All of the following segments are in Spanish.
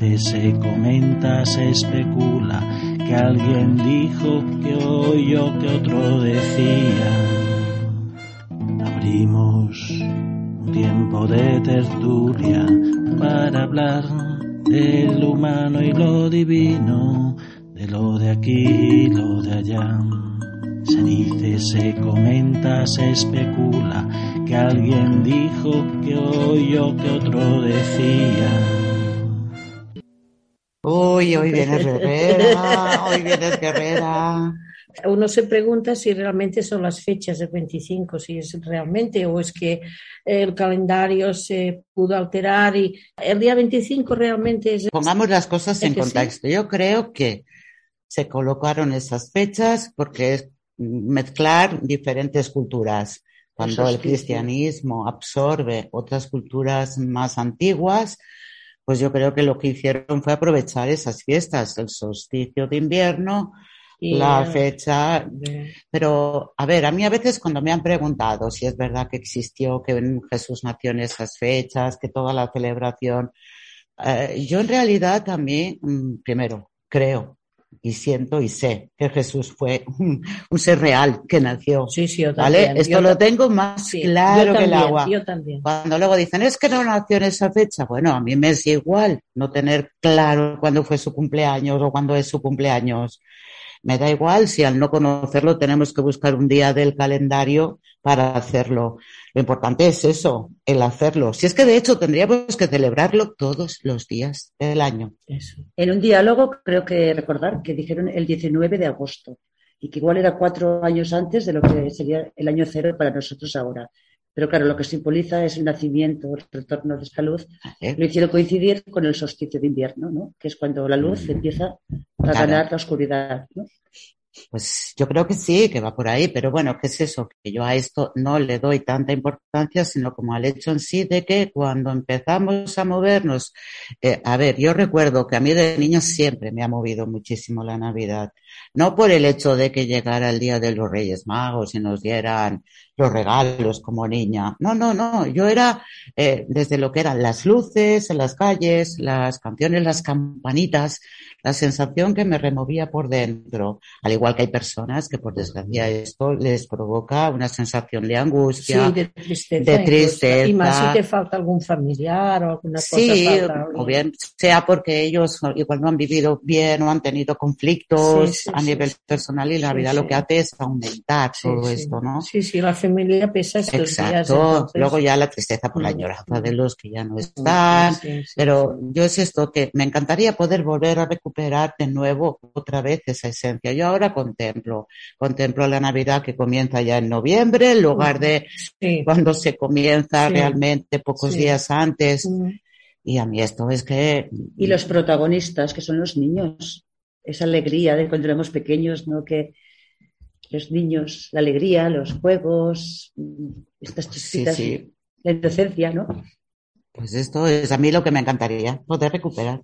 dice, se comenta, se especula que alguien dijo, que oyó, que otro decía. Abrimos un tiempo de tertulia para hablar de lo humano y lo divino, de lo de aquí y lo de allá. Se dice, se comenta, se especula que alguien dijo, que oyó, que otro decía. Uy, hoy viene Guerrera, hoy viene Guerrera. Uno se pregunta si realmente son las fechas del 25, si es realmente o es que el calendario se pudo alterar y el día 25 realmente es... Pongamos las cosas en contexto. Yo creo que se colocaron esas fechas porque es mezclar diferentes culturas. Cuando el cristianismo absorbe otras culturas más antiguas, pues yo creo que lo que hicieron fue aprovechar esas fiestas, el solsticio de invierno, la fecha. Pero, a ver, a mí a veces cuando me han preguntado si es verdad que existió, que Jesús nació en esas fechas, que toda la celebración, eh, yo en realidad también, mm, primero, creo y siento y sé que Jesús fue un, ser real que nació. Sí, sí, yo también. ¿vale? Esto lo tengo más claro que el agua. Yo también. Cuando luego dicen, es que no nació en esa fecha, bueno, a mí me es igual no tener claro cuándo fue su cumpleaños o cuándo es su cumpleaños. Me da igual si al no conocerlo tenemos que buscar un día del calendario para hacerlo. Lo importante es eso, el hacerlo. Si es que de hecho tendríamos que celebrarlo todos los días del año. En un diálogo creo que recordar que dijeron el 19 de agosto y que igual era cuatro años antes de lo que sería el año cero para nosotros ahora. Pero claro, lo que simboliza es el nacimiento, el retorno de esta luz. Lo hicieron coincidir con el solsticio de invierno, ¿no? que es cuando la luz mm. empieza a ganar la oscuridad. ¿no? Pues yo creo que sí, que va por ahí, pero bueno, ¿qué es eso? Que yo a esto no le doy tanta importancia, sino como al hecho en sí de que cuando empezamos a movernos, eh, a ver, yo recuerdo que a mí de niña siempre me ha movido muchísimo la Navidad, no por el hecho de que llegara el Día de los Reyes Magos y nos dieran los regalos como niña, no, no, no, yo era eh, desde lo que eran las luces en las calles, las canciones, las campanitas, la sensación que me removía por dentro, al igual que hay personas que por desgracia esto les provoca una sensación de angustia, de tristeza. Y más si te falta algún familiar o alguna cosa. Sí, o bien sea porque ellos igual no han vivido bien o han tenido conflictos a nivel personal y la vida lo que hace es aumentar todo esto, ¿no? Sí, sí, la familia pesa estos Exacto. Luego ya la tristeza por la mm. añoranza de los que ya no están. Pero yo es esto que me encantaría poder volver a recuperar recuperar de nuevo otra vez esa esencia. Yo ahora contemplo, contemplo la Navidad que comienza ya en noviembre, en lugar de cuando se comienza realmente pocos días antes. Y a mí esto es que... Y los protagonistas, que son los niños, esa alegría de cuando éramos pequeños, ¿no? Que los niños, la alegría, los juegos, estas chispitas, la inocencia, ¿no? Pues esto es a mí lo que me encantaría, poder recuperar.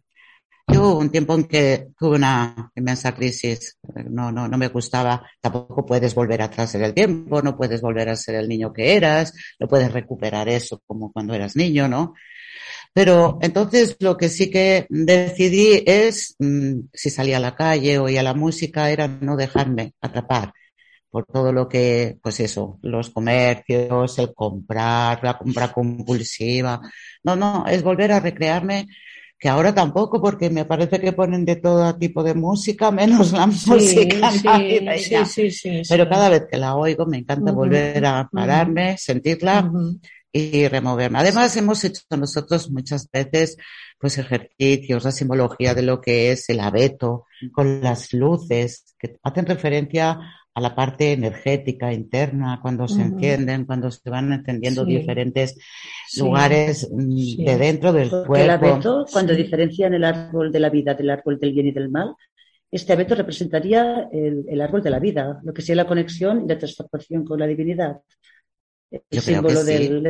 Yo un tiempo en que tuve una inmensa crisis, no, no, no me gustaba, tampoco puedes volver atrás en el tiempo, no puedes volver a ser el niño que eras, no puedes recuperar eso como cuando eras niño, ¿no? Pero entonces lo que sí que decidí es, mm, si salía a la calle o oía la música, era no dejarme atrapar por todo lo que, pues eso, los comercios, el comprar, la compra compulsiva. No, no, es volver a recrearme que ahora tampoco, porque me parece que ponen de todo tipo de música, menos la música sí, sí, Pero cada vez que la oigo me encanta volver a pararme, sentirla y removerme. Además, hemos hecho nosotros muchas veces pues ejercicios, la simbología de lo que es el abeto, con las luces, que hacen referencia a la parte energética interna, cuando se encienden, cuando se van encendiendo diferentes lugares mm, de dentro del cuerpo. El abeto, cuando diferencian el árbol de la vida del árbol del bien y del mal, este abeto representaría el, árbol de la vida, lo que sería la conexión y la transformación con la divinidad. El símbolo del,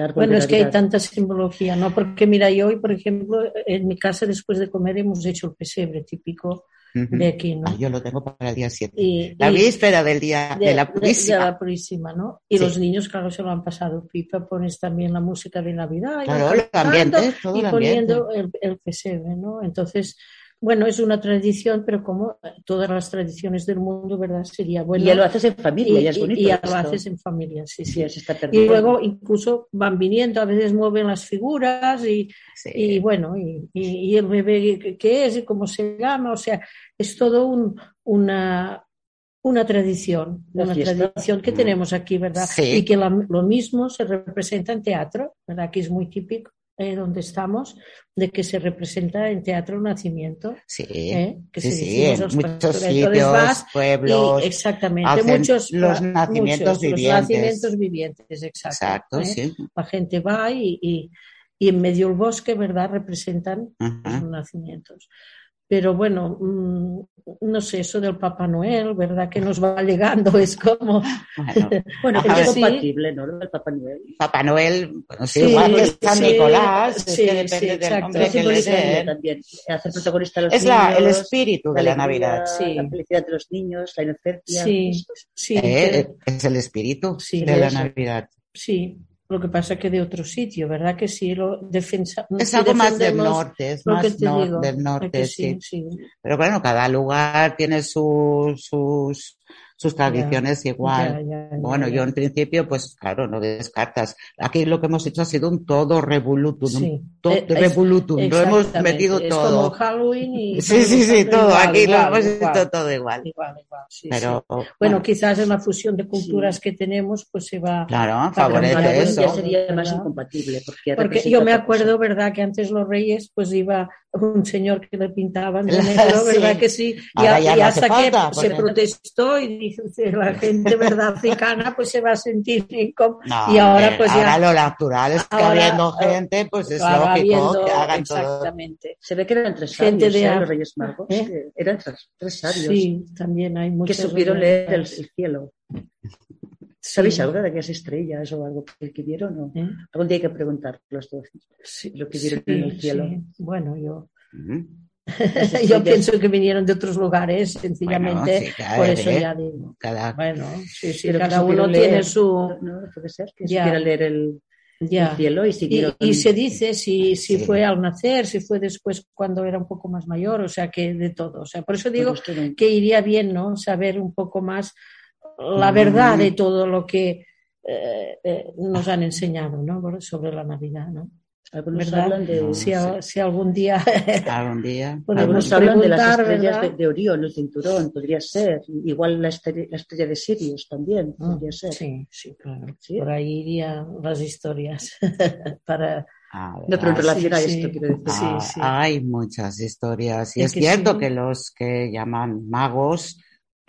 árbol Bueno, es que hay tanta simbología, ¿no? Porque mira, yo hoy, por ejemplo, en mi casa después de comer hemos hecho el pesebre típico de aquí, ¿no? Ah, yo lo tengo para el día 7. Y- La y- víspera del día de, la de purísima. la Purísima, ¿no? Y Sí. los niños, claro, se lo han pasado pipa, pones también la música de Navidad, y Claro, el cantando ambiente, todo y el poniendo el, el pesebre, ¿no? Entonces, bueno, es una tradición, pero como todas las tradiciones del mundo, ¿verdad? Sería bueno. y ya lo haces en familia, y- ya es bonito. y ya esto. lo haces en familia, sí, Sí, sí. está Y luego incluso van viniendo, a veces mueven las figuras y, Sí. y bueno, y, el bebé qué- es y cómo se llama, o sea, es todo un, una, una tradición, La una fiesta. tradición que Mm. tenemos aquí, ¿verdad? Sí. Y que la- lo mismo se representa en teatro, ¿verdad? Que es muy típico eh, donde estamos, de que se representa en teatro nacimiento. Sí, ¿eh? Que sí, se sí, en los muchos pastores. Sitios, vas pueblos. y exactamente, muchos los nacimientos muchos, vivientes. Los nacimientos vivientes, exacto. Exacto, ¿eh? sí. La gente va y, y, y en medio del bosque, ¿verdad? Representan los nacimientos. Pero bueno, mm, no sé, eso del Papá Noel, ¿verdad? Que nos va llegando, es como... Bueno, es compatible, ¿no? Lo del Papá Noel. Papá Noel, bueno, sí, Sí, igual que San sí, Nicolás, es sí, que depende sí, del exacto. nombre ¿Qué que le den. también? Hacer protagonista a los Es niños. la, el espíritu de la Navidad. Sí. La felicidad de los niños, la inocencia. Sí, eso es. sí, Eh, pero- es el espíritu Sí, de la. Navidad. sí. Lo que pasa que de otro sitio, ¿verdad? Que sí, lo defensa, Es algo más del norte, es más te nor- digo, del ¿a norte, sí, sí. Pero bueno, cada lugar tiene sus, sus, sus tradiciones igual. Ya, ya, ya, Bueno, yo en principio, pues claro, no descartas. Aquí lo que hemos hecho ha sido un todo revolutum. Sí. Todo Eh, es- revolutum. Lo hemos metido es todo. como Halloween y Sí, sí, sí, todo igual, Aquí igual, lo hemos igual, hecho todo igual. igual, igual, sí, Pero, sí. bueno, Bueno, quizás en la fusión de culturas que tenemos, pues se va. claro, favorece eso. ya sería más incompatible. Porque, yo me cosa. acuerdo, ¿verdad? Que antes los reyes, pues iba un señor que le pintaban de Sí. negro, ¿verdad? Que sí. Y, Ahora a- ya y no hace hasta que falta, se porque- protestó y dice, la gente, ¿verdad? Africana, pues se va a sentir incómoda. No, y ahora, hombre, pues ahora ya. lo natural es que Ahora, habiendo eh, gente, pues es lógico habiendo- que hagan todo. exactamente. Se ve que eran tres Gente sabios, de ¿eh? Los Reyes Magos. ¿Eh? que Eran tres, tres sabios Sí, también hay que muchos. supieron leer el cielo. ¿Sabéis algo de aquellas estrellas o algo que, vieron? o? ¿Eh? Algún día hay que preguntar los dos. Sí, Lo que vieron sí, en el cielo. sí. Bueno, yo, yo pienso que vinieron de otros lugares, sencillamente. Bueno, sí, cada por eso ya digo. cada- Bueno, sí, sí, cada uno tiene su. No, puede ser que Ya. leer el, cielo y Y, siguieron. y se dice si, si Sí. fue al nacer, si fue después cuando era un poco más mayor, o sea, que de todo. O sea, por eso digo que iría bien, ¿no? Saber un poco más la Mm. verdad de todo lo que eh, eh, nos han enseñado, ¿no? Sobre la Navidad, ¿no? Algunos ¿Verdad? hablan de, No. Si, a- si algún día algún día. algunos hablan de las estrellas de, de Orión, el cinturón, podría ser. Igual la estrella, la estrella de Sirius también Mm, podría ser. Sí, sí, claro. Sí. Por ahí irían las historias para A ver, No, pero en ah, relación a sí, esto, sí. quiero decir. Sí, Ah, sí. Hay muchas historias. Y Es es, que cierto sí. que los que llaman magos,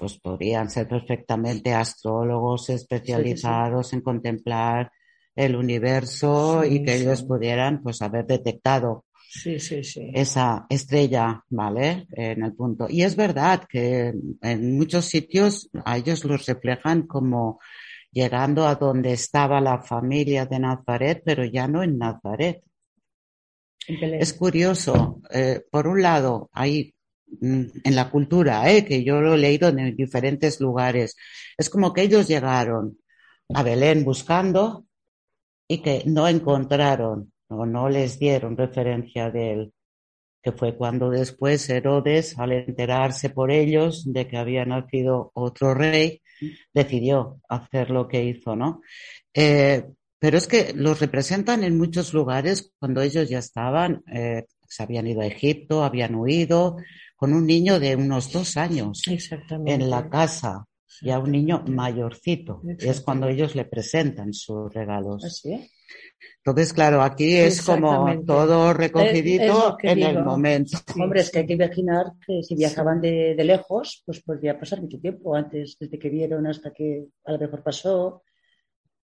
pues podrían ser perfectamente astrólogos especializados en contemplar el universo y que ellos pudieran pues haber detectado Sí, sí, sí. esa estrella, ¿vale? En el punto. Y es verdad que en muchos sitios a ellos los reflejan como llegando a donde estaba la familia de Nazaret, pero ya no en Nazaret. En. Es curioso, eh, por un lado, hay en la cultura, eh, que yo lo he leído en diferentes lugares, es como que ellos llegaron a Belén buscando y que no encontraron o no les dieron referencia de él, que fue cuando después Herodes, al enterarse por ellos de que había nacido otro rey, decidió hacer lo que hizo, ¿no? Eh, pero es que los representan en muchos lugares cuando ellos ya estaban, eh, se habían ido a Egipto, habían huido, con un niño de unos dos años en la casa, ya un niño mayorcito. Y es cuando ellos le presentan sus regalos. ¿Así? Entonces, claro, aquí es como todo Es- es recogidito lo que en el momento. Hombre, es que hay que imaginar que si viajaban de, de lejos, pues podría pasar mucho tiempo antes, desde que vieron hasta que a lo mejor pasó.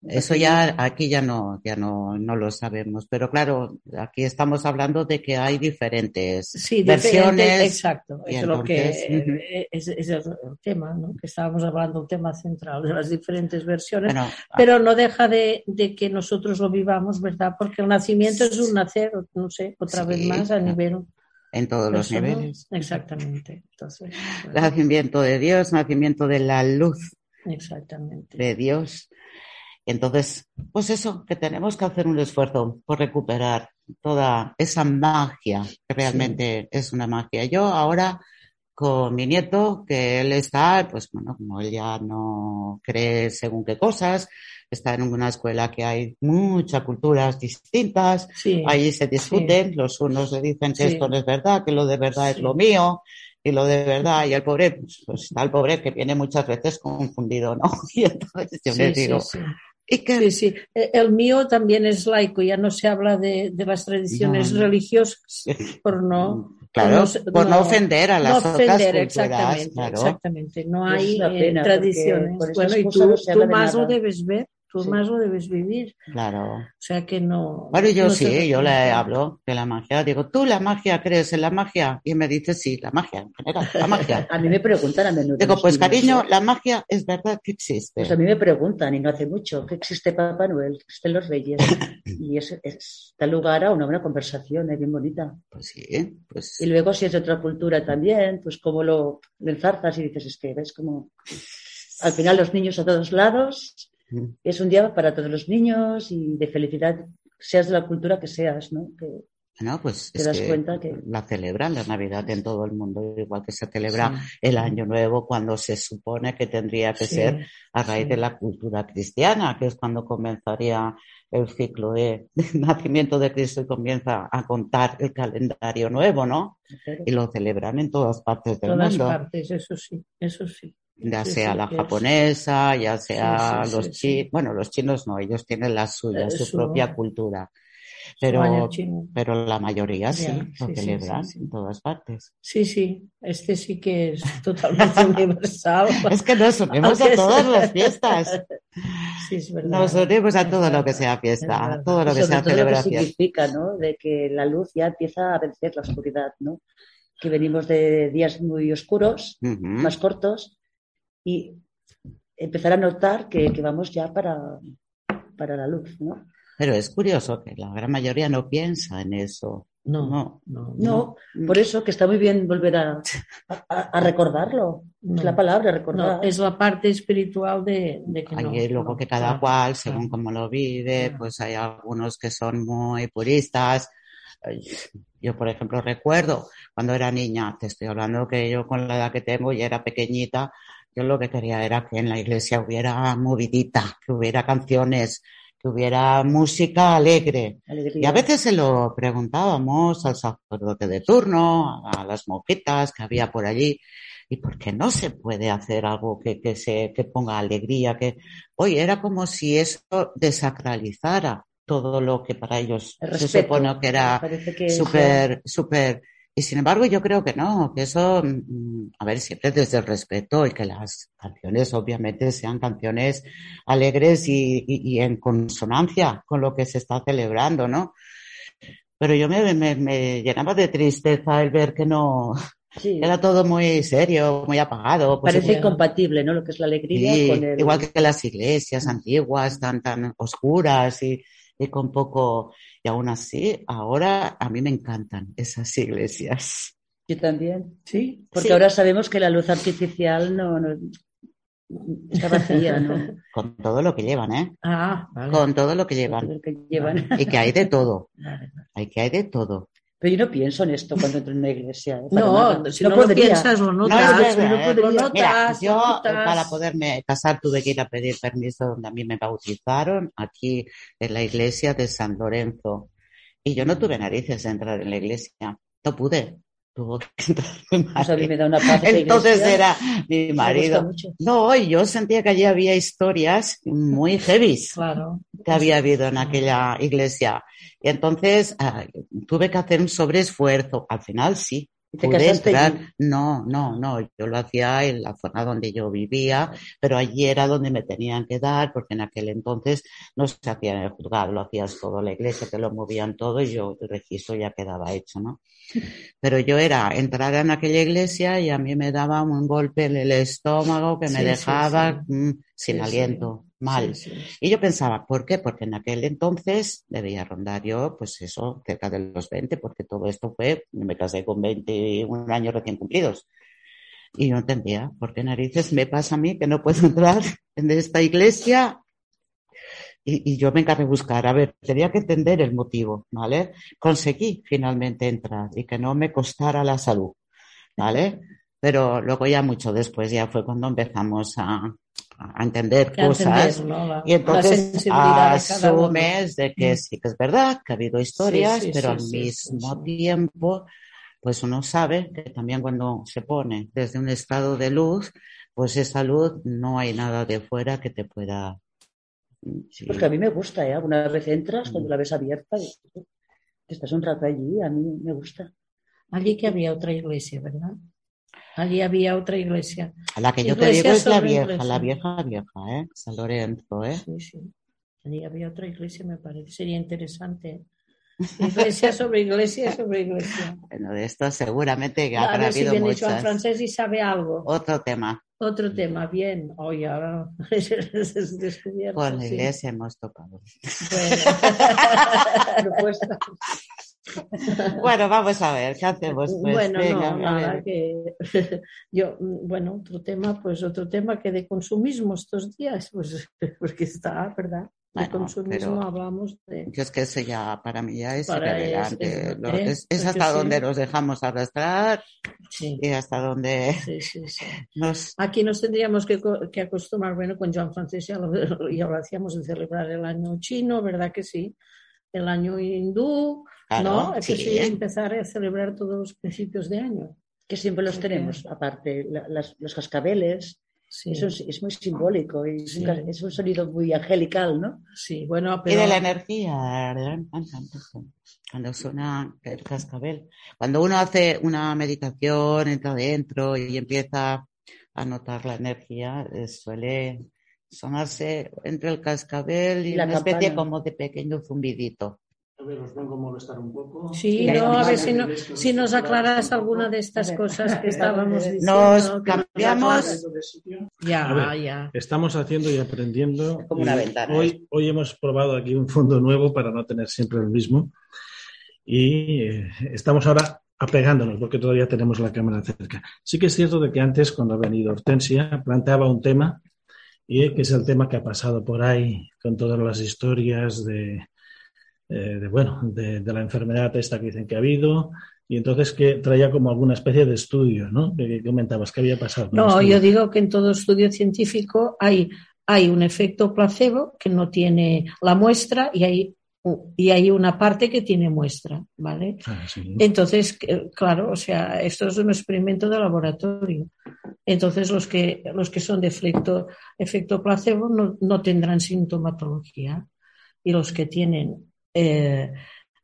Eso ya aquí ya no, ya no, no lo sabemos. Pero claro, aquí estamos hablando de que hay diferentes Sí, versiones. diferente, exacto. Es lo que es, es el tema, ¿no? Que estábamos hablando, el tema central de las diferentes versiones. Bueno, pero no deja de, de que nosotros lo vivamos, ¿verdad? Porque el nacimiento es un nacer, no sé, otra Sí, vez más a nivel en todos los niveles. Exactamente. Entonces, Nacimiento de Dios, nacimiento de la luz exactamente. de Dios. Entonces, pues eso, que tenemos que hacer un esfuerzo por recuperar toda esa magia, que realmente es una magia. Yo ahora con mi nieto, que él está, pues bueno, como él ya no cree según qué cosas, está en una escuela que hay muchas culturas distintas, Sí, Allí se discuten, los unos le dicen que Sí. esto no es verdad, que lo de verdad es Sí. lo mío, y lo de verdad, y el pobre, pues, pues, está el pobre que viene muchas veces confundido, ¿no? Y entonces yo sí, les sí, digo, sí. ¿Y? Sí, sí. Eh, El mío también es laico, ya no se habla de, de las tradiciones No. religiosas por no, Claro, no por no, no- ofender a no las ofender, otras culturas, exactamente, claro. exactamente. No Y hay eh, tradiciones. Bueno, y cosas tú, no tú más lo debes ver, tú Sí. más lo debes vivir. Claro. O sea que no. Bueno, yo no sí, se yo le hablo de la magia. Digo, ¿tú la magia crees en la magia? Y me dice, sí, la magia en general, la magia. A mí me preguntan a menudo. Digo, pues cariño, ¿eh? la magia es verdad que existe. Pues a mí me preguntan, y no hace mucho, que existe Papá Noel, que existen los Reyes. Y es, es- da lugar a una buena conversación, es bien bonita. Pues sí, pues Y luego, si es de otra cultura también, pues como lo, enzarzas y dices, es que ves como al final los niños a todos lados. Es un día para todos los niños y de felicidad, seas de la cultura que seas, ¿no? Que, pues Te es das que cuenta que- la celebran la Navidad en todo el mundo, igual que se celebra Sí. el Año Nuevo cuando se supone que tendría que Sí, ser a raíz sí. de la cultura cristiana, que es cuando comenzaría el ciclo de, de nacimiento de Cristo y comienza a contar el calendario nuevo, ¿no? Y lo celebran en todas partes del Todas mundo, partes, eso sí, eso sí. Ya sí, sea sí, la es- japonesa, ya sea sí, los chinos, bueno, los chinos no, ellos tienen la suya, Eh, su su- propia cultura, pero pero la mayoría sí, Ya, lo celebran en todas partes. Sí, sí, este sí que es totalmente universal. Es que nos unimos a todas las fiestas. Sí, es verdad. Nos unimos a todo lo que sea es fiesta, todo lo que sobre sea todo lo que celebración. significa, ¿no? De que la luz ya empieza a vencer la oscuridad, ¿no? Que venimos de días muy oscuros, más cortos, y empezar a notar que, que vamos ya para, para la luz, ¿no? Pero es curioso que la gran mayoría no piensa en eso. No, No. no, No, por eso que está muy bien volver a, a- a recordarlo. No. Es la palabra, No, recordar. es la parte espiritual de, de que no. Hay luego no, que cada claro, cual, según claro. cómo lo vive, Claro. pues hay algunos que son muy puristas. Yo, por ejemplo, recuerdo cuando era niña, te estoy hablando que yo con la edad que tengo y era pequeñita, yo lo que quería era que en la iglesia hubiera movidita, que hubiera canciones, que hubiera música alegre. Alegría. Y a veces se lo preguntábamos al sacerdote de turno, a las monjitas que había por allí, ¿y por qué no se puede hacer algo que, que se, que ponga alegría? Que, oye, era como si eso desacralizara todo lo que para ellos El se supone que era súper, súper. Y sin embargo, yo creo que no, que eso, mm, a ver, siempre desde el respeto y que las canciones obviamente sean canciones alegres y, y- y en consonancia con lo que se está celebrando, ¿no? Pero yo me, me, me llenaba de tristeza el ver que no, sí, era todo muy serio, muy apagado. pues parece incompatible, ¿no? Lo que es la alegría Sí, con el... igual que las iglesias antiguas, tan, tan oscuras y, y con poco, y aún así, ahora a mí me encantan esas iglesias. Yo también. Sí, Porque sí. ahora sabemos que la luz artificial no, no- está vacía, ¿no? Con todo lo que llevan, ¿eh? Ah, vale. Con todo lo que llevan. Lo que llevan. Y que hay de todo. Vale, vale. Hay que hay de todo. Pero yo no pienso en esto cuando entro en una iglesia. ¿eh? No, nada. si no, lo podría. piensas, lo No, notas. verdad, no ¿eh? lo Mira, notas, yo lo notas. para poderme casar tuve que ir a pedir permiso donde a mí me bautizaron, aquí en la iglesia de San Lorenzo. Y yo no tuve narices de entrar en la iglesia. No pude. Tuvo que entrar mi Pues a mí marido. me da una paz. Entonces era mi marido. No, y yo sentía que allí había historias muy heavy Claro. que había habido en aquella iglesia. Y entonces ah, tuve que hacer un sobreesfuerzo. Al final sí. ¿Y te Pude entrar. allí? No, no, no. Yo lo hacía en la zona donde yo vivía, pero allí era donde me tenían que dar, porque en aquel entonces no se hacía en el juzgado, lo hacías todo la iglesia, te lo movían todo y yo el registro ya quedaba hecho, ¿no? Pero yo era entrar en aquella iglesia y a mí me daba un golpe en el estómago que me Sí, dejaba sí. mm, sin aliento. Mal. Sí, sí. Y yo pensaba, ¿por qué? Porque en aquel entonces debía rondar yo, pues eso, cerca de los 20, porque todo esto fue, me casé con 21 años recién cumplidos. Y no entendía, ¿por qué narices me pasa a mí que no puedo entrar en esta iglesia? Y, y yo me encargué de buscar, a ver, tenía que entender el motivo, ¿vale? Conseguí finalmente entrar y que no me costara la salud, ¿vale? Pero luego ya mucho después ya fue cuando empezamos a, a entender Que cosas. entender, ¿no? La- Y entonces de asumes de que Mm. sí que es verdad, que ha habido historias, sí, pero sí, al sí, mismo tiempo, pues uno sabe que también cuando se pone desde un estado de luz, pues esa luz no hay nada de fuera que te pueda... sí. Porque a mí me gusta, ¿eh? Alguna vez entras, Mm. cuando la ves abierta, y estás un rato allí, a mí me gusta. Allí que había otra iglesia, ¿verdad? Allí había otra iglesia. La que yo te Iglesia digo es la vieja, iglesia. la vieja vieja, ¿eh? San Lorenzo, ¿eh? Sí, sí. Allí había otra iglesia, me parece. Sería interesante. Iglesia sobre iglesia sobre iglesia. Bueno, de esto seguramente que A habrá ver si habido Juan muchas. Francés y sabe algo. Otro tema. Otro tema, bien. Hoy ahora es descubierto. Con la sí. iglesia hemos topado. Bueno. Bueno, vamos a ver, ¿qué hacemos? Pues, bueno, venga, no, nada, que yo, bueno, otro tema, pues otro tema que de consumismo estos días, pues porque está, ¿verdad? De Bueno, consumismo hablamos de... Yo es que eso ya para mí ya es irrelevante. es- es- es, es hasta sí. donde nos dejamos arrastrar Sí, y hasta donde sí, nos... Aquí nos tendríamos que, que acostumbrar, bueno, con Joan Francés ya lo, ya lo hacíamos de celebrar el año chino, ¿verdad que sí? El año hindú, Claro, ¿no? Es que sí. sí, empezar a celebrar todos los principios de año. Que siempre los Porque- tenemos, aparte, la- las- los cascabeles, Sí, eso es, es muy simbólico, y es, un, Sí. ca- es un sonido muy angelical, ¿no? sí, bueno, Y pero... de la energía, cuando suena el cascabel. Cuando uno hace una meditación, entra adentro y empieza a notar la energía, eh, suele sonarse entre el cascabel y Y la una especie como de pequeño zumbidito. A ver, os vengo a molestar un poco. Sí, Sí, no, a ver si, no, vale. si nos aclaras alguna de estas cosas que estábamos diciendo. Nos cambiamos. Ya, ver. ya. Estamos haciendo y aprendiendo. Como una ventana. Hoy, hoy hemos probado aquí un fondo nuevo para no tener siempre el mismo. Y eh, estamos ahora apegándonos porque todavía tenemos la cámara cerca. Sí que es cierto de que antes, cuando ha venido Hortensia, planteaba un tema, y que es el tema que ha pasado por ahí con todas las historias de, eh, de, bueno, de, de la enfermedad esta que dicen que ha habido. Y entonces que traía como alguna especie de estudio, ¿no? Que, comentabas, ¿qué había pasado? No, yo digo que en todo estudio científico hay, hay un efecto placebo que no tiene la muestra y hay, y hay una parte que tiene muestra, ¿vale? Ah, sí. Entonces, claro, o sea, esto es un experimento de laboratorio. Entonces, los que, los que son de efecto, efecto placebo no, no tendrán sintomatología y los que tienen, eh,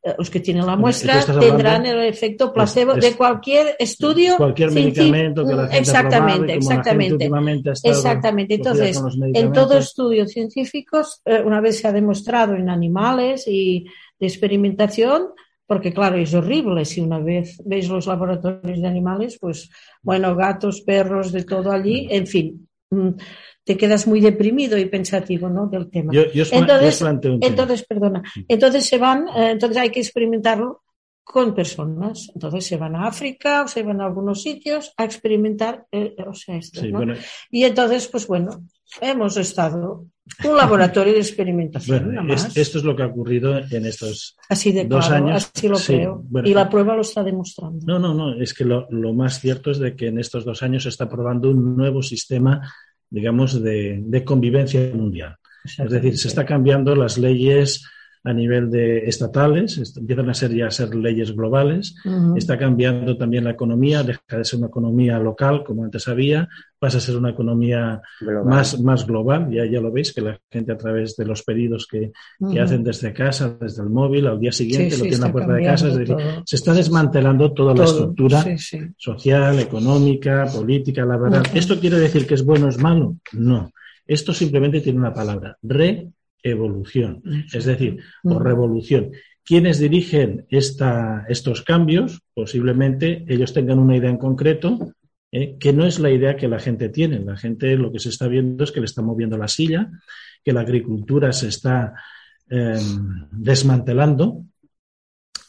eh, los que tienen la muestra tendrán el efecto placebo es- de cualquier estudio. cualquier medicamento que la gente exactamente, ha la gente exactamente. Exactamente. Entonces, en todo estudio científico, eh, una vez se ha demostrado en animales y de experimentación, porque claro, es horrible si una vez veis los laboratorios de animales, pues bueno, gatos, perros, de todo allí, en fin, te quedas muy deprimido y pensativo, ¿no? Del tema. Yo, yo Entonces- yo os planteo un tema. Entonces, perdona, entonces se van, eh, entonces hay que experimentarlo con personas. Entonces se van a África o se van a algunos sitios a experimentar, eh, o sea, esto, Sí, ¿no? bueno, Y entonces, pues bueno, hemos estado un laboratorio de experimentación, bueno, nada es- más. esto es lo que ha ocurrido en estos. así de dos claro, años, así lo sí, creo. bueno. y la prueba lo está demostrando. No, no, no, es que lo, lo más cierto es de que en estos dos años se está probando un nuevo sistema, digamos, de, de convivencia mundial. Es decir, se está cambiando las leyes a nivel de estatales, est- empiezan a ser ya a ser leyes globales, está cambiando también la economía, deja de ser una economía local, como antes había, pasa a ser una economía más, más global, ya, ya lo veis, que la gente a través de los pedidos que, que hacen desde casa, desde el móvil, al día siguiente Sí, lo sí, tienen a puerta de casa, es decir, todo. se está desmantelando toda la estructura Sí, sí. social, económica, política, la verdad. Ujú. ¿Esto quiere decir que es bueno o es malo? No. Esto simplemente tiene una palabra, reevolución, es decir, o Ujú. revolución. Quienes dirigen esta, estos cambios, posiblemente ellos tengan una idea en concreto, eh, que no es la idea que la gente tiene. La gente lo que se está viendo es que le está moviendo la silla que la agricultura se está em, desmantelando,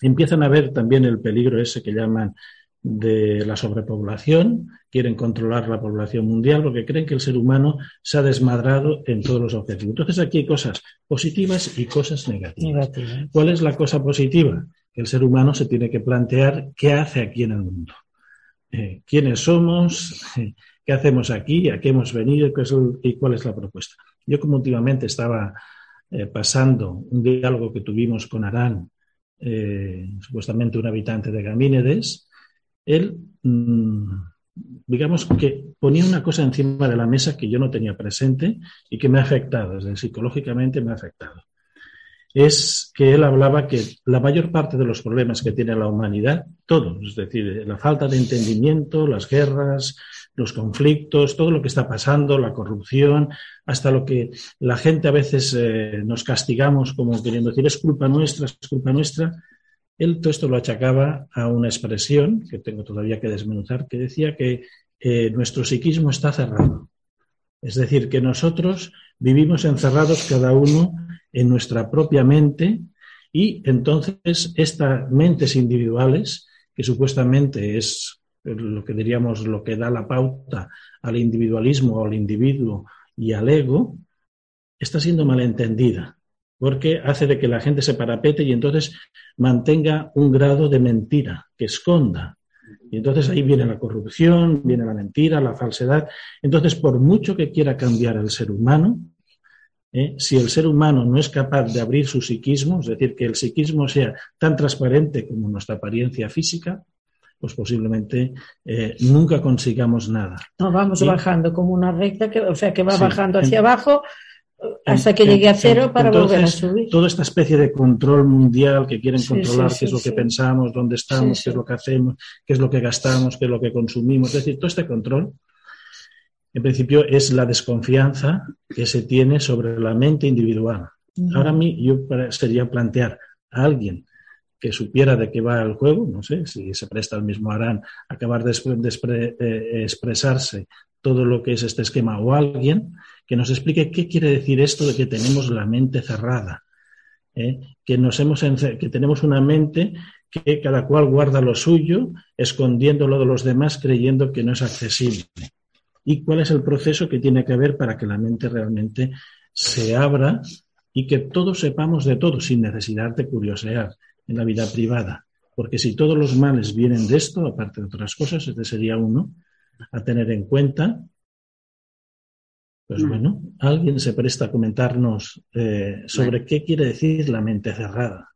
empiezan a ver también el peligro ese que llaman de la sobrepoblación, quieren controlar la población mundial porque creen que el ser humano se ha desmadrado en todos los objetivos. Entonces aquí hay cosas positivas y cosas negativas. ¿Cuál es la cosa positiva? Que el ser humano se tiene que plantear qué hace aquí en el mundo. Eh, ¿Quiénes somos? ¿Qué hacemos aquí? ¿A qué hemos venido? ¿Y cuál es la propuesta? Yo como últimamente estaba eh, pasando un diálogo que tuvimos con Arán, eh, supuestamente un habitante de Gamínedes, él, mm, digamos que ponía una cosa encima de la mesa que yo no tenía presente y que me ha afectado, es psicológicamente me ha afectado. Es que él hablaba que la mayor parte de los problemas que tiene la humanidad, todos, es decir, la falta de entendimiento, las guerras, los conflictos, todo lo que está pasando, la corrupción, hasta lo que la gente a veces eh, nos castigamos como queriendo decir es culpa nuestra, es culpa nuestra, él todo esto lo achacaba a una expresión que tengo todavía que desmenuzar, que decía que eh, nuestro psiquismo está cerrado. Es decir, que nosotros vivimos encerrados cada uno en nuestra propia mente y entonces estas mentes individuales, que supuestamente es lo que diríamos lo que da la pauta al individualismo, al individuo y al ego, está siendo malentendida porque hace de que la gente se parapete y entonces mantenga un grado de mentira, que esconda. Y entonces ahí viene la corrupción, viene la mentira, la falsedad. Entonces, por mucho que quiera cambiar el ser humano, ¿eh? si el ser humano no es capaz de abrir su psiquismo, es decir, que el psiquismo sea tan transparente como nuestra apariencia física, pues posiblemente eh, nunca consigamos nada. No, vamos bajando como una recta, que, o sea, que va bajando hacia abajo hasta que llegue a cero para volver a subir. Toda esta especie de control mundial que quieren controlar qué es lo que pensamos, dónde estamos, qué es lo que hacemos, qué es lo que gastamos, qué es lo que consumimos. Es decir, todo este control, en principio, es la desconfianza que se tiene sobre la mente individual. Ahora a mí yo sería plantear a alguien que supiera de qué va el juego, no sé si se presta al mismo Arán acabar de, de, eh, expresarse todo lo que es este esquema o alguien que nos explique qué quiere decir esto de que tenemos la mente cerrada, ¿eh? que, nos hemos, que tenemos una mente que cada cual guarda lo suyo, escondiéndolo de los demás, creyendo que no es accesible. ¿Y cuál es el proceso que tiene que haber para que la mente realmente se abra y que todos sepamos de todo sin necesidad de curiosear en la vida privada? Porque si todos los males vienen de esto, aparte de otras cosas, este sería uno a tener en cuenta pues mm. bueno, alguien se presta a comentarnos eh, sobre qué quiere decir la mente cerrada.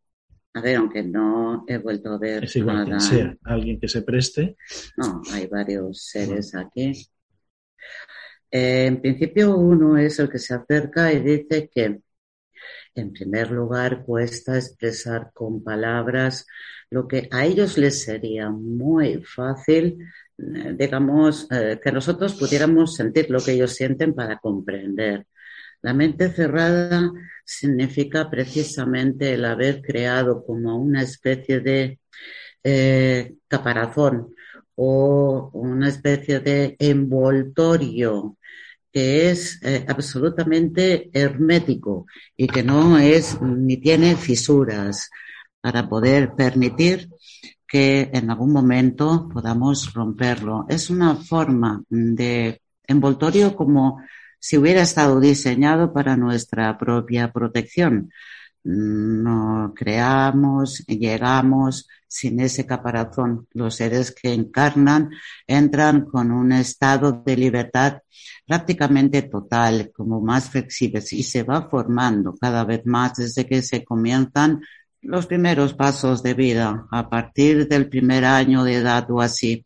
A ver, aunque no he vuelto a ver. Es igual que sea, alguien que se preste. No, hay varios seres aquí. Eh, en principio, uno es el que se acerca y dice que, en primer lugar, cuesta expresar con palabras lo que a ellos les sería muy fácil digamos, eh, que nosotros pudiéramos sentir lo que ellos sienten para comprender. La mente cerrada significa precisamente el haber creado como una especie de eh, caparazón o una especie de envoltorio que es absolutamente hermético y que no es ni tiene fisuras para poder permitir que en algún momento podamos romperlo. Es una forma de envoltorio como si hubiera estado diseñado para nuestra propia protección. No creamos, llegamos sin ese caparazón. Los seres que encarnan entran con un estado de libertad prácticamente total, como más flexibles y se va formando cada vez más desde que se comienzan los primeros pasos de vida, a partir del primer año de edad o así.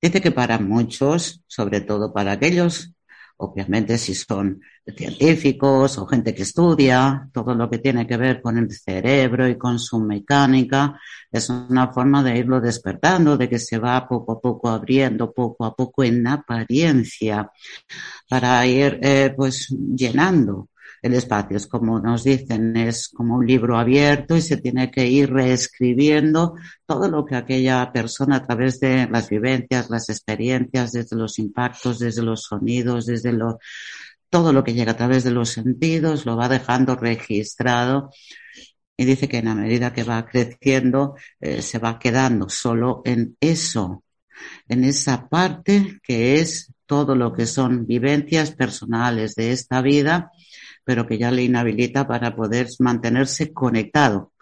Dice que para muchos, sobre todo para aquellos, obviamente si son científicos o gente que estudia todo lo que tiene que ver con el cerebro y con su mecánica, es una forma de irlo despertando, de que se va poco a poco abriendo, poco a poco en apariencia, para ir eh, pues llenando el espacio. Es como nos dicen, es como un libro abierto y se tiene que ir reescribiendo todo lo que aquella persona a través de las vivencias, las experiencias, desde los impactos, desde los sonidos, desde lo, todo lo que llega a través de los sentidos lo va dejando registrado y dice que en la medida que va creciendo eh, se va quedando solo en eso, en esa parte que es todo lo que son vivencias personales de esta vida, pero que ya le inhabilita para poder mantenerse conectado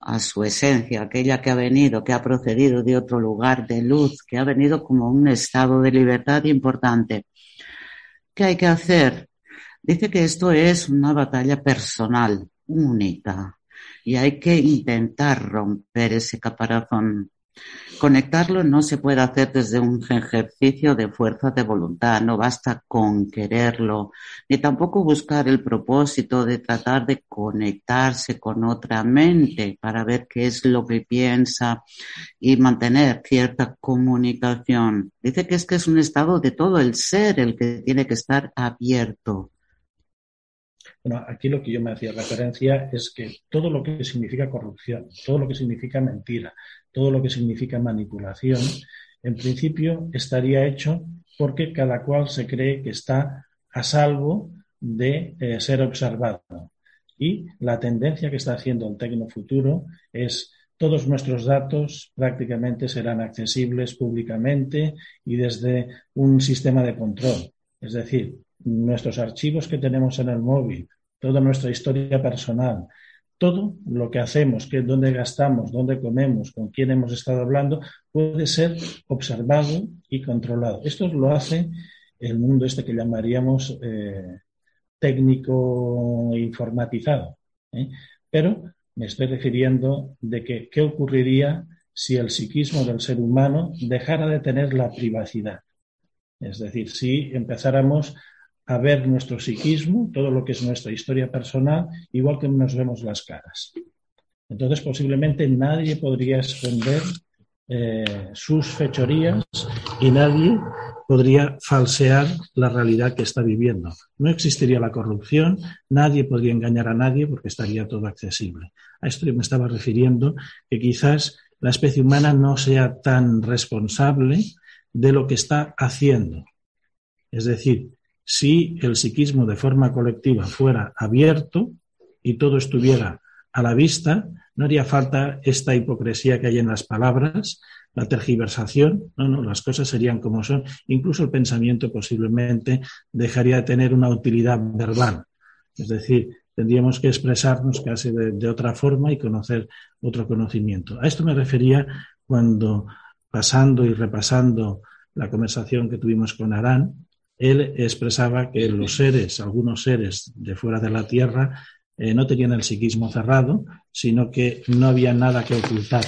a su esencia, aquella que ha venido, que ha procedido de otro lugar de luz, que ha venido como un estado de libertad importante. ¿Qué hay que hacer? Dice que esto es una batalla personal, única, y hay que intentar romper ese caparazón. Conectarlo no se puede hacer desde un ejercicio de fuerza de voluntad, no basta con quererlo, ni tampoco buscar el propósito de tratar de conectarse con otra mente para ver qué es lo que piensa y mantener cierta comunicación. Dice que es que es un estado de todo el ser el que tiene que estar abierto. Bueno, aquí lo que yo me hacía referencia es que todo lo que significa corrupción, todo lo que significa mentira, todo lo que significa manipulación, en principio estaría hecho porque cada cual se cree que está a salvo de eh, ser observado. Y la tendencia que está haciendo el Tecnofuturo es todos nuestros datos prácticamente serán accesibles públicamente y desde un sistema de control. Es decir, nuestros archivos que tenemos en el móvil, toda nuestra historia personal, todo lo que hacemos, que dónde gastamos, dónde comemos, con quién hemos estado hablando, puede ser observado y controlado. Esto lo hace el mundo este que llamaríamos eh, técnico informatizado. ¿eh? Pero me estoy refiriendo de que qué ocurriría si el psiquismo del ser humano dejara de tener la privacidad. Es decir, si empezáramos a ver nuestro psiquismo, todo lo que es nuestra historia personal, igual que nos vemos las caras. Entonces, posiblemente nadie podría esconder eh, sus fechorías y nadie podría falsear la realidad que está viviendo. No existiría la corrupción, nadie podría engañar a nadie porque estaría todo accesible. A esto me estaba refiriendo que quizás la especie humana no sea tan responsable de lo que está haciendo. Es decir, si el psiquismo de forma colectiva fuera abierto y todo estuviera a la vista, no haría falta esta hipocresía que hay en las palabras, la tergiversación, no, no, las cosas serían como son, incluso el pensamiento posiblemente dejaría de tener una utilidad verbal. Es decir, tendríamos que expresarnos casi de, de otra forma y conocer otro conocimiento. A esto me refería cuando, pasando y repasando la conversación que tuvimos con Arán, él expresaba que los seres, algunos seres de fuera de la Tierra, eh, no tenían el psiquismo cerrado, sino que no había nada que ocultar,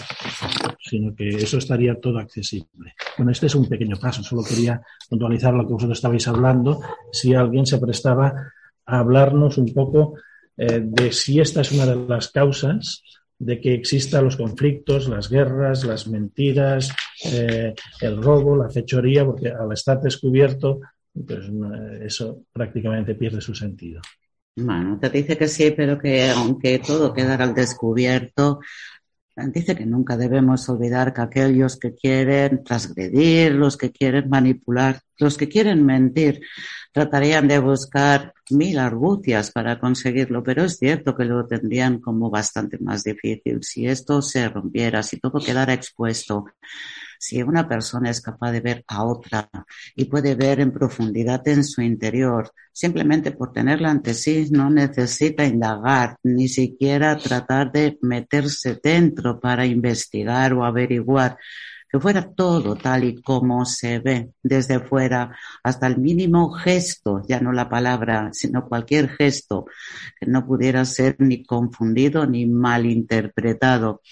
sino que eso estaría todo accesible. Bueno, este es un pequeño paso, solo quería puntualizar lo que vosotros estabais hablando, si alguien se prestaba a hablarnos un poco eh, de si esta es una de las causas de que existan los conflictos, las guerras, las mentiras, eh, el robo, la fechoría, porque al estar descubierto pues eso prácticamente pierde su sentido. Bueno, te dice que sí, pero que aunque todo quedara al descubierto, dice que nunca debemos olvidar que aquellos que quieren transgredir, los que quieren manipular, los que quieren mentir, tratarían de buscar mil argucias para conseguirlo, pero es cierto que lo tendrían como bastante más difícil. Si esto se rompiera, si todo quedara expuesto, si una persona es capaz de ver a otra y puede ver en profundidad en su interior, simplemente por tenerla ante sí no necesita indagar, ni siquiera tratar de meterse dentro para investigar o averiguar que fuera todo tal y como se ve desde fuera, hasta el mínimo gesto, ya no la palabra, sino cualquier gesto que no pudiera ser ni confundido ni malinterpretado.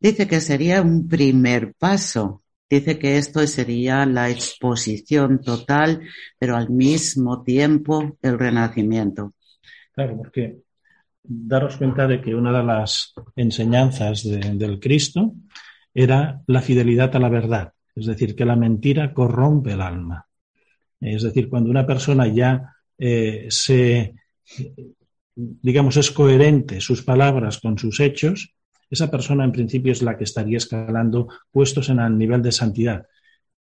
Dice que sería un primer paso. Dice que esto sería la exposición total, pero al mismo tiempo el renacimiento. Claro, porque daros cuenta de que una de las enseñanzas del Cristo era la fidelidad a la verdad, es decir, que la mentira corrompe el alma. Es decir, cuando una persona ya eh, se, digamos, es coherente sus palabras con sus hechos, esa persona en principio es la que estaría escalando puestos en el nivel de santidad.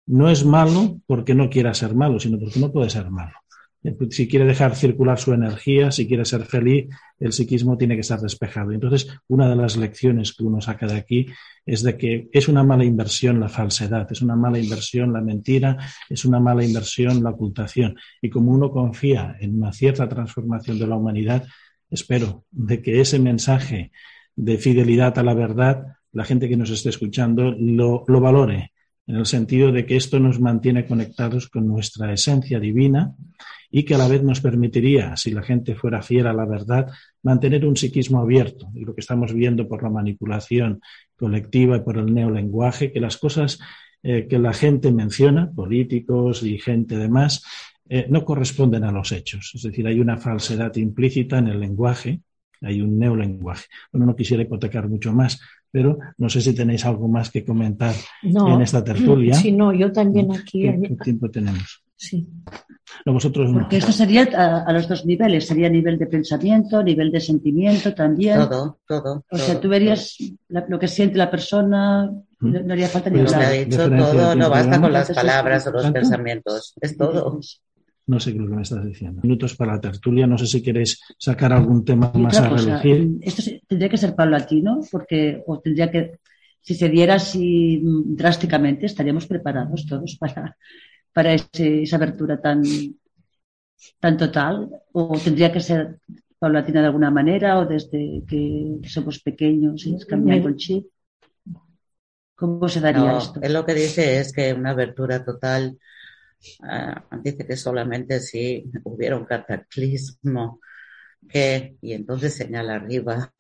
No es malo porque no quiera ser malo, sino porque no puede ser malo. eh, pues, si quiere dejar circular su energía, si quiere ser feliz, el psiquismo tiene que estar despejado. Entonces, una de las lecciones que uno saca de aquí es de que es una mala inversión la falsedad, es una mala inversión la mentira, es una mala inversión la ocultación. Y como uno confía en una cierta transformación de la humanidad, espero de que ese mensaje de fidelidad a la verdad, la gente que nos esté escuchando lo, lo valore en el sentido de que esto nos mantiene conectados con nuestra esencia divina y que a la vez nos permitiría, si la gente fuera fiel a la verdad, mantener un psiquismo abierto. Y lo que estamos viendo por la manipulación colectiva y por el neolenguaje, que las cosas eh, que la gente menciona, políticos y gente demás, eh, no corresponden a los hechos. Es decir, hay una falsedad implícita en el lenguaje, hay un neolenguaje. Bueno, no quisiera hipotecar mucho más, pero no sé si tenéis algo más que comentar en esta tertulia. Sí, no, yo también aquí. ¿Qué, tiempo tenemos? Sí. No, vosotros no. Porque esto sería a, los dos niveles, sería nivel de pensamiento, nivel de sentimiento también. Todo, todo. O sea, tú verías lo que siente la persona, no, haría falta ni pues hablar. ha dicho todo, no basta con las palabras o los pensamientos, es todo. No sé qué es lo que me estás diciendo. Minutos para la tertulia. No sé si queréis sacar algún tema más a relucir. Esto tendría que ser paulatino, porque, o tendría que, si se diera así drásticamente, estaríamos preparados todos para, para esa abertura tan, tan total. O tendría que ser paulatina de alguna manera, o desde que somos pequeños y es cambiar el chip. ¿Cómo se daría esto? Él lo que dice es que una abertura total Ah, dice que solamente si hubiera un cataclismo que, y entonces señala arriba,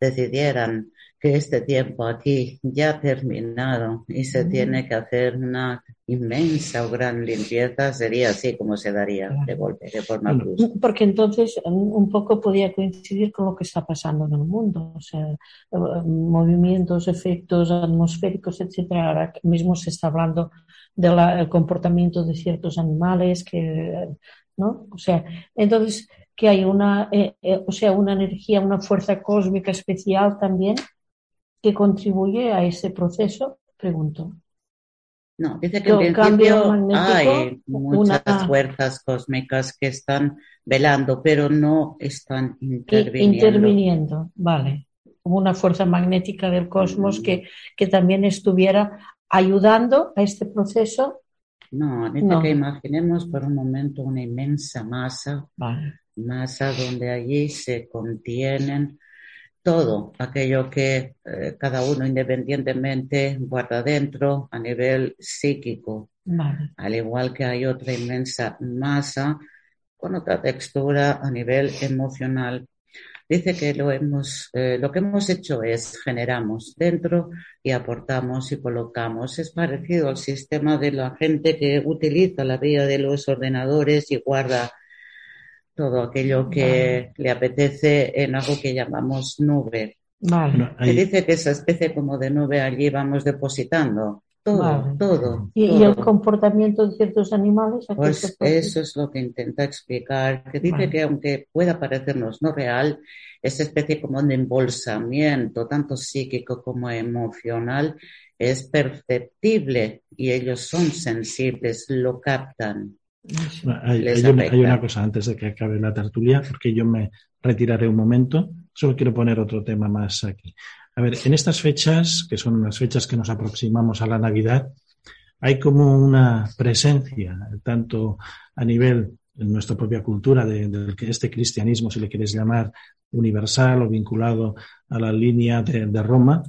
decidieran que este tiempo aquí ya ha terminado y se tiene que hacer una inmensa o gran limpieza, sería así como se daría de golpe, de forma brusca. Porque entonces un poco podía coincidir con lo que está pasando en el mundo, o sea, movimientos, efectos atmosféricos, etcétera. Ahora mismo se está hablando del comportamiento de ciertos animales, que, ¿no? O sea, entonces que hay una, eh, eh, o sea, una energía, una fuerza cósmica especial también que contribuye a ese proceso, pregunto. No, dice que en principio hay muchas fuerzas cósmicas que están velando, pero no están interviniendo. Interviniendo, vale. Como una fuerza magnética del cosmos que, que también estuviera ayudando a este proceso. No, dice que imaginemos por un momento una inmensa masa, masa donde allí se contienen todo aquello que eh, cada uno independientemente guarda dentro a nivel psíquico. Al igual que hay otra inmensa masa con otra textura a nivel emocional. Dice que lo, hemos, eh, lo que hemos hecho es generamos dentro y aportamos y colocamos. Es parecido al sistema de la gente que utiliza la vía de los ordenadores y guarda todo aquello que le apetece en algo que llamamos nube. Vale. dice que esa especie como de nube allí vamos depositando. Todo, todo. ¿Y, el comportamiento de ciertos animales? Pues eso es lo que intenta explicar, que dice que aunque pueda parecernos no real, esa especie como de embolsamiento, tanto psíquico como emocional, es perceptible y ellos son sensibles, lo captan. Hay, una, cosa antes de que acabe la tertulia, porque yo me retiraré un momento. Solo quiero poner otro tema más aquí. A ver, en estas fechas, que son las fechas que nos aproximamos a la Navidad, hay como una presencia, tanto a nivel en nuestra propia cultura, de, de, este cristianismo, si le quieres llamar, universal o vinculado a la línea de Roma,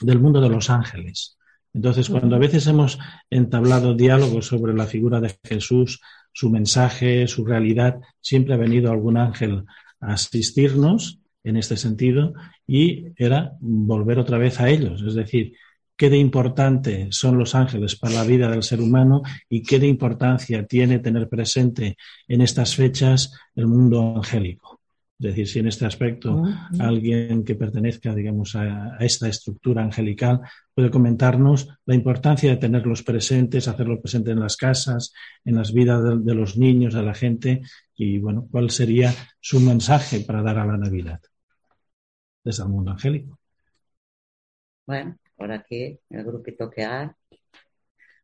del mundo de los ángeles. Entonces, cuando a veces hemos entablado diálogos sobre la figura de Jesús, su mensaje, su realidad, siempre ha venido algún ángel a asistirnos en este sentido y era volver otra vez a ellos, es decir, qué de importante son los ángeles para la vida del ser humano y qué de importancia tiene tener presente en estas fechas el mundo angélico. Es decir, si en este aspecto ah, alguien que pertenezca, digamos, a, esta estructura angelical puede comentarnos la importancia de tenerlos presentes, hacerlos presentes en las casas, en las vidas de, los niños, de la gente, y bueno, cuál sería su mensaje para dar a la Navidad desde el mundo angélico. Bueno, por aquí el grupito que hay,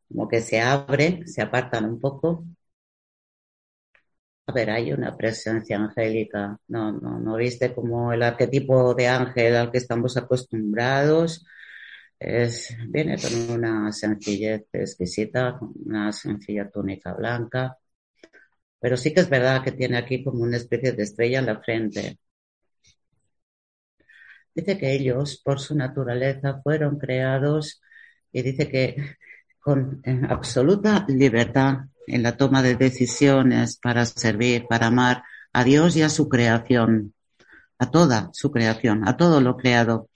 como que se abre, se apartan un poco A ver, hay una presencia angélica. No, no, no viste como el arquetipo de ángel al que estamos acostumbrados. Es, viene con una sencillez exquisita, con una sencilla túnica blanca. Pero sí que es verdad que tiene aquí como una especie de estrella en la frente. Dice que ellos, por su naturaleza, fueron creados y dice que con absoluta libertad en la toma de decisiones para servir, para amar a Dios y a su creación, a toda su creación, a todo lo creado.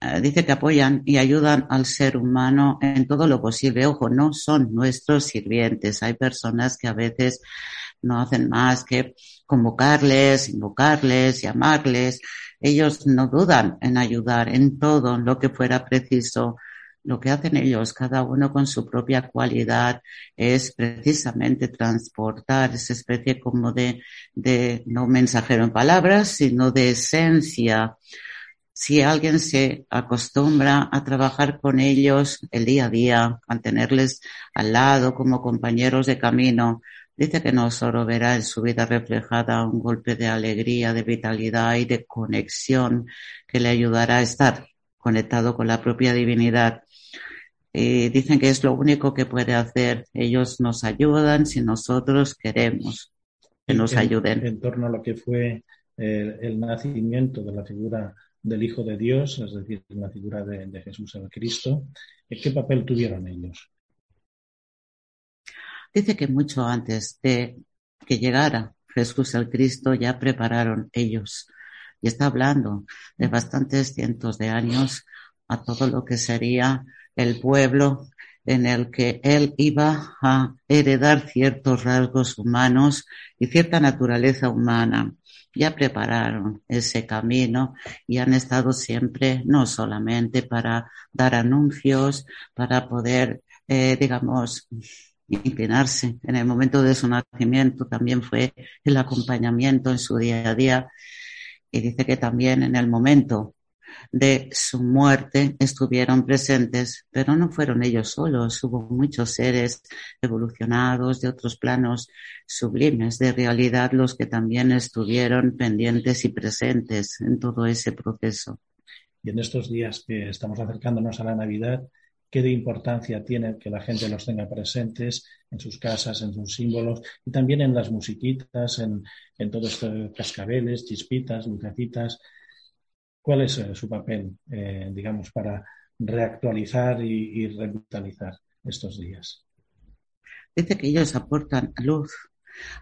Eh, dice que apoyan y ayudan al ser humano en todo lo posible. Ojo, no son nuestros sirvientes. Hay personas que a veces no hacen más que convocarles, invocarles, llamarles. Ellos no dudan en ayudar en todo lo que fuera preciso lo que hacen ellos, cada uno con su propia cualidad, es precisamente transportar esa especie como de, de no mensajero en palabras, sino de esencia. Si alguien se acostumbra a trabajar con ellos el día a día, a tenerles al lado como compañeros de camino, dice que no solo verá en su vida reflejada un golpe de alegría, de vitalidad y de conexión que le ayudará a estar conectado con la propia divinidad, eh, dicen que es lo único que puede hacer. Ellos nos ayudan si nosotros queremos que nos ayuden. En torno a lo que fue el, el, nacimiento de la figura del Hijo de Dios, es decir, la figura de, de Jesús el Cristo, ¿qué papel tuvieron ellos? Dice que mucho antes de que llegara Jesús el Cristo ya prepararon ellos. Y está hablando de bastantes cientos de años a todo lo que sería el pueblo en el que él iba a heredar ciertos rasgos humanos y cierta naturaleza humana. Ya prepararon ese camino y han estado siempre no solamente para dar anuncios, para poder, eh, digamos, inclinarse en el momento de su nacimiento, también fue el acompañamiento en su día a día. Y dice que también en el momento de su muerte estuvieron presentes, pero no fueron ellos solos, hubo muchos seres evolucionados de otros planos sublimes de realidad los que también estuvieron pendientes y presentes en todo ese proceso. Y en estos días que estamos acercándonos a la Navidad, qué de importancia tiene que la gente los tenga presentes en sus casas, en sus símbolos y también en las musiquitas, en, en todos estos cascabeles, chispitas, lucecitas, ¿Cuál es eh, su papel, eh, digamos, para reactualizar y, y, revitalizar estos días? Dice que ellos aportan luz,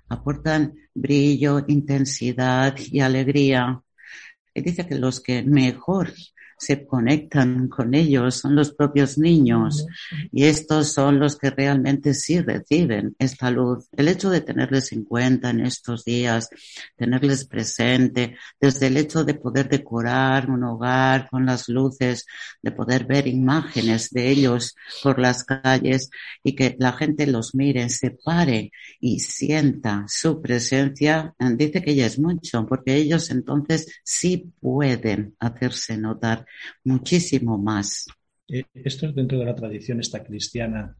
aportan brillo, intensidad y alegría. Y dice que los que mejor se conectan con ellos, son los propios niños. Y estos son los que realmente sí reciben esta luz. El hecho de tenerles en cuenta en estos días, tenerles presente, desde el hecho de poder decorar un hogar con las luces, de poder ver imágenes de ellos por las calles y que la gente los mire, se pare y sienta su presencia, dice que ya es mucho, porque ellos entonces sí pueden hacerse notar muchísimo más. Eh, esto es dentro de la tradición esta cristiana,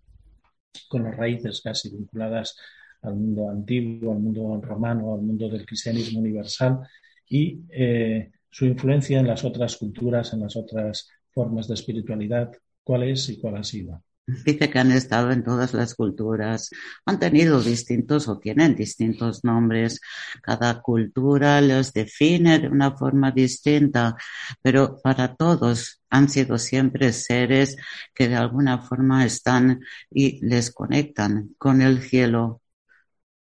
con las raíces casi vinculadas al mundo antiguo, al mundo romano, al mundo del cristianismo universal y eh, su influencia en las otras culturas, en las otras formas de espiritualidad. ¿Cuál es y cuál ha sido? Dice que han estado en todas las culturas, han tenido distintos o tienen distintos nombres. Cada cultura los define de una forma distinta, pero para todos han sido siempre seres que de alguna forma están y les conectan con el cielo,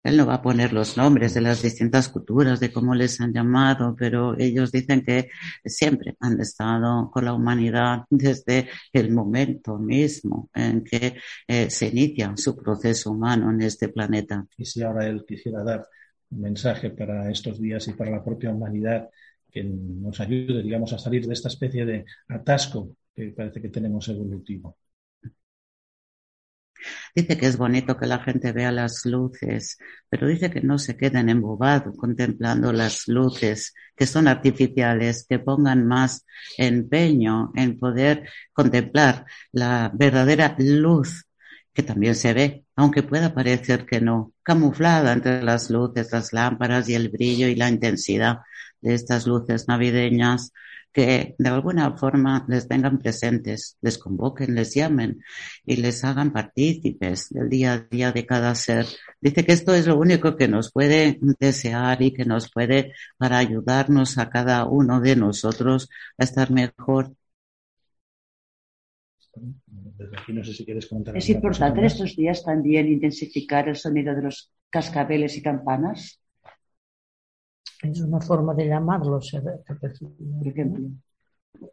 él no va a poner los nombres de las distintas culturas, de cómo les han llamado, pero ellos dicen que siempre han estado con la humanidad desde el momento mismo en que eh, se inicia su proceso humano en este planeta. Y si ahora él quisiera dar un mensaje para estos días y para la propia humanidad que nos ayude, digamos, a salir de esta especie de atasco que parece que tenemos evolutivo. Dice que es bonito que la gente vea las luces, pero dice que no se queden embobados contemplando las luces que son artificiales, que pongan más empeño en poder contemplar la verdadera luz que también se ve, aunque pueda parecer que no, camuflada entre las luces, las lámparas y el brillo y la intensidad de estas luces navideñas que de alguna forma les vengan presentes, les convoquen, les llamen y les hagan partícipes del día a día de cada ser. Dice que esto es lo único que nos puede desear y que nos puede para ayudarnos a cada uno de nosotros a estar mejor. es importante en estos días también intensificar el sonido de los cascabeles y campanas es una forma de por ejemplo.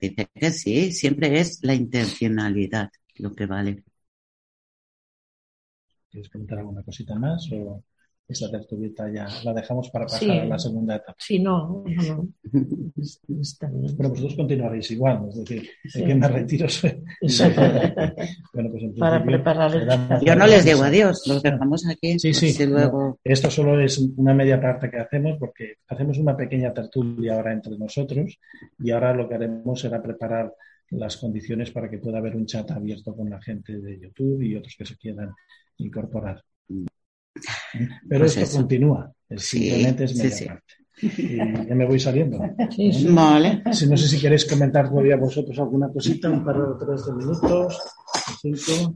Dice que sí, siempre es la intencionalidad lo que vale. ¿Quieres comentar alguna cosita más? O esa tertulia ya la dejamos para pasar a la segunda etapa. Sí, no, no, Está bien. Bueno, vosotros continuaréis igual, es decir, sí. que me retiro. bueno, pues para preparar el... Yo no les digo adiós, los dejamos aquí. Sí, sí. Luego... Esto solo es una media parte que hacemos porque hacemos una pequeña tertulia ahora entre nosotros y ahora lo que haremos será preparar las condiciones para que pueda haber un chat abierto con la gente de YouTube y otros que se quieran incorporar. Pero pues esto continúa, simplemente es media parte. Y ya me voy saliendo. Vale. Si, no sé si queréis comentar todavía vosotros alguna cosita, un par o tres de minutos. Cinco.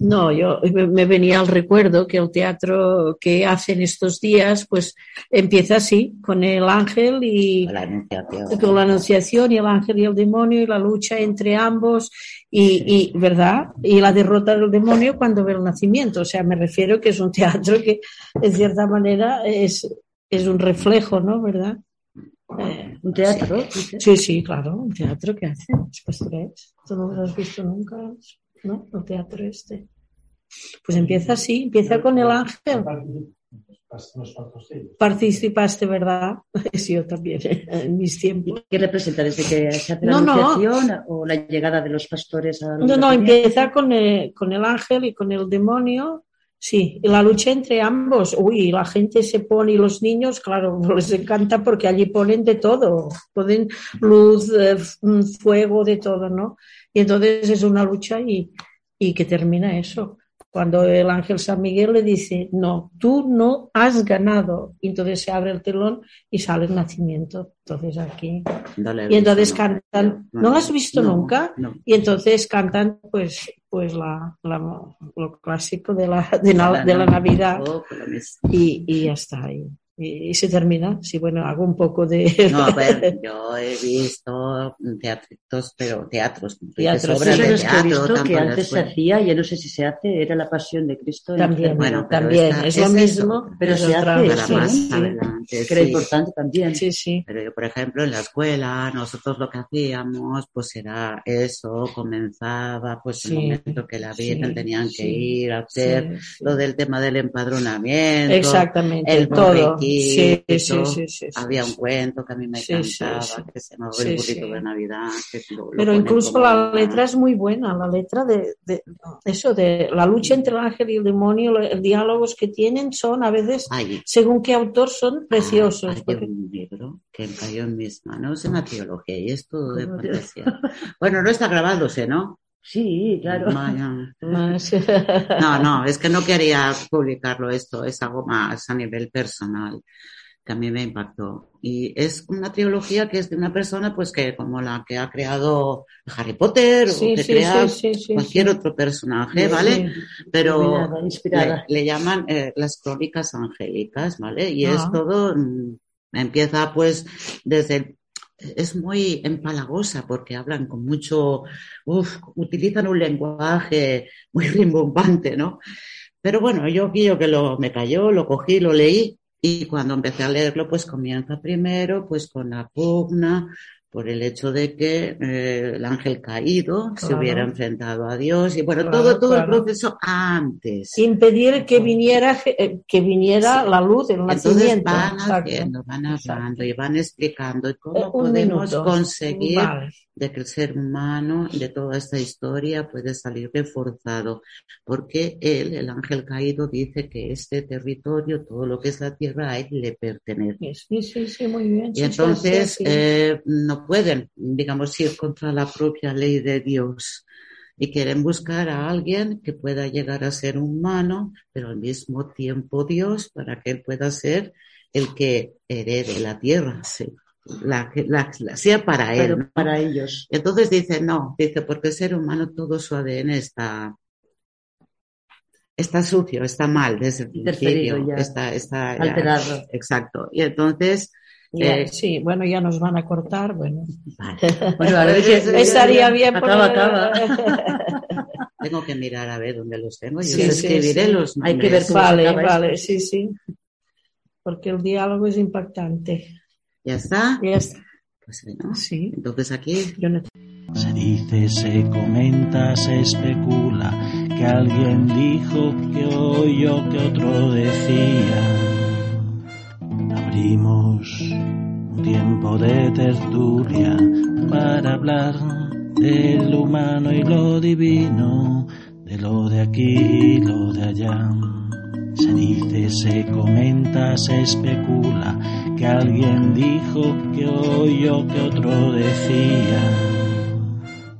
No, yo me venía al recuerdo que el teatro que hacen estos días, pues empieza así, con el ángel y la anunciación. con la anunciación y el ángel y el demonio y la lucha entre ambos y, y verdad y la derrota del demonio cuando ve el nacimiento. O sea, me refiero que es un teatro que en cierta manera es es un reflejo, ¿no? ¿Verdad? Eh, un teatro. Sí, sí, claro, un teatro que hace los pastores. Tú no lo has visto nunca, ¿no? El teatro este. Pues empieza así, empieza con el ángel. Participaste, ¿verdad? Sí, yo también, en mis tiempos. ¿Qué representa? ¿Desde que se hace la no, o la llegada de los pastores a No, no, empieza con el, con el ángel y con el demonio Sí, la lucha entre ambos. Uy, la gente se pone y los niños, claro, les encanta porque allí ponen de todo. Ponen luz, eh, fuego, de todo, ¿no? Y entonces es una lucha y, y que termina eso cuando el ángel San Miguel le dice, no, tú no has ganado. Y entonces se abre el telón y sale el nacimiento. Entonces aquí. y entonces cantan, no, lo has visto nunca? Y entonces cantan pues, pues la, lo clásico de la, de la, de la Navidad. Oh, y, y ya está ahí y, se termina. Sí, bueno, hago un poco de... No, a ver, yo he visto teatritos, pero teatros, teatros obras de teatro. Que, que antes se hacía, ya no sé si se hace, era la Pasión de Cristo. También, bueno, también, es, lo mismo, pero se hace para más adelante. Que era importante también. Sí, sí. Pero yo, por ejemplo, en la escuela, nosotros lo que hacíamos, pues era eso, comenzaba pues el momento que la Virgen tenían que ir a hacer lo del tema del empadronamiento. Exactamente, el todo sí, sí, sí, Había un cuento que a mí me encantaba, que se llamaba El burrito de Navidad. Pero incluso la letra es muy buena, la letra de, de, eso, de la lucha entre el ángel y el demonio, los diálogos que tienen son a veces, según qué autor, son preciosos. hay un libro que cayó en mis manos en la teología y es todo de fantasía. bueno, no está grabándose, ¿no? Sí, claro. No, no, es que no quería publicarlo esto, es algo más a nivel personal que a mí me impactó. Y es una trilogía que es de una persona pues que como la que ha creado Harry Potter o que crea cualquier otro personaje, ¿vale? Pero Le, llaman eh, las crónicas angélicas, ¿vale? Y es ah. todo, mm, empieza pues desde el es muy empalagosa porque hablan con mucho, uf, utilizan un lenguaje muy rimbombante, ¿no? Pero bueno, yo yo que lo, me cayó, lo cogí, lo leí y cuando empecé a leerlo, pues comienza primero pues con la pugna por el hecho de que eh, el ángel caído se hubiera enfrentado a Dios. Y bueno, todo, todo el proceso antes. Impedir que viniera, eh, que viniera la luz, el nacimiento. van haciendo, van hablando y van explicando cómo eh, podemos conseguir de que el ser humano de toda esta historia puede salir reforzado, porque él, el ángel caído, dice que este territorio, todo lo que es la tierra, a él le pertenece. Sí, sí, sí, muy bien. Y entonces eh, no pueden, digamos, ir contra la propia ley de Dios. y quieren buscar a alguien que pueda llegar a ser humano, pero al mismo tiempo Dios, para que él pueda ser el que herede la tierra, sí. la, la, la, sea para él. Pero para ellos. Entonces dice, no, dice, porque el ser humano todo su ADN está está sucio, está mal desde el principio, ya. está, está ya- Alterado. exacto. Y entonces, Ya, eh, sí, bueno, ya nos van a cortar, bueno. vale. Bueno, a ver si Estaría bien Acaba, poner- acaba. tengo que mirar a ver dónde los tengo. Yo Sí, os escribiré sí. los Hay que ver cómo Vale, vale, esto. sí, sí. Porque el diálogo es impactante. Ya está. Ya está. Pues bueno, Sí, entonces aquí yo no Se dice, se comenta, se especula que alguien dijo, que oyó, que otro decía. Abrimos un tiempo de tertulia para hablar del humano y lo divino, de lo de aquí y lo de allá. Se dice, se comenta, se especula que alguien dijo, que oyó, que otro decía.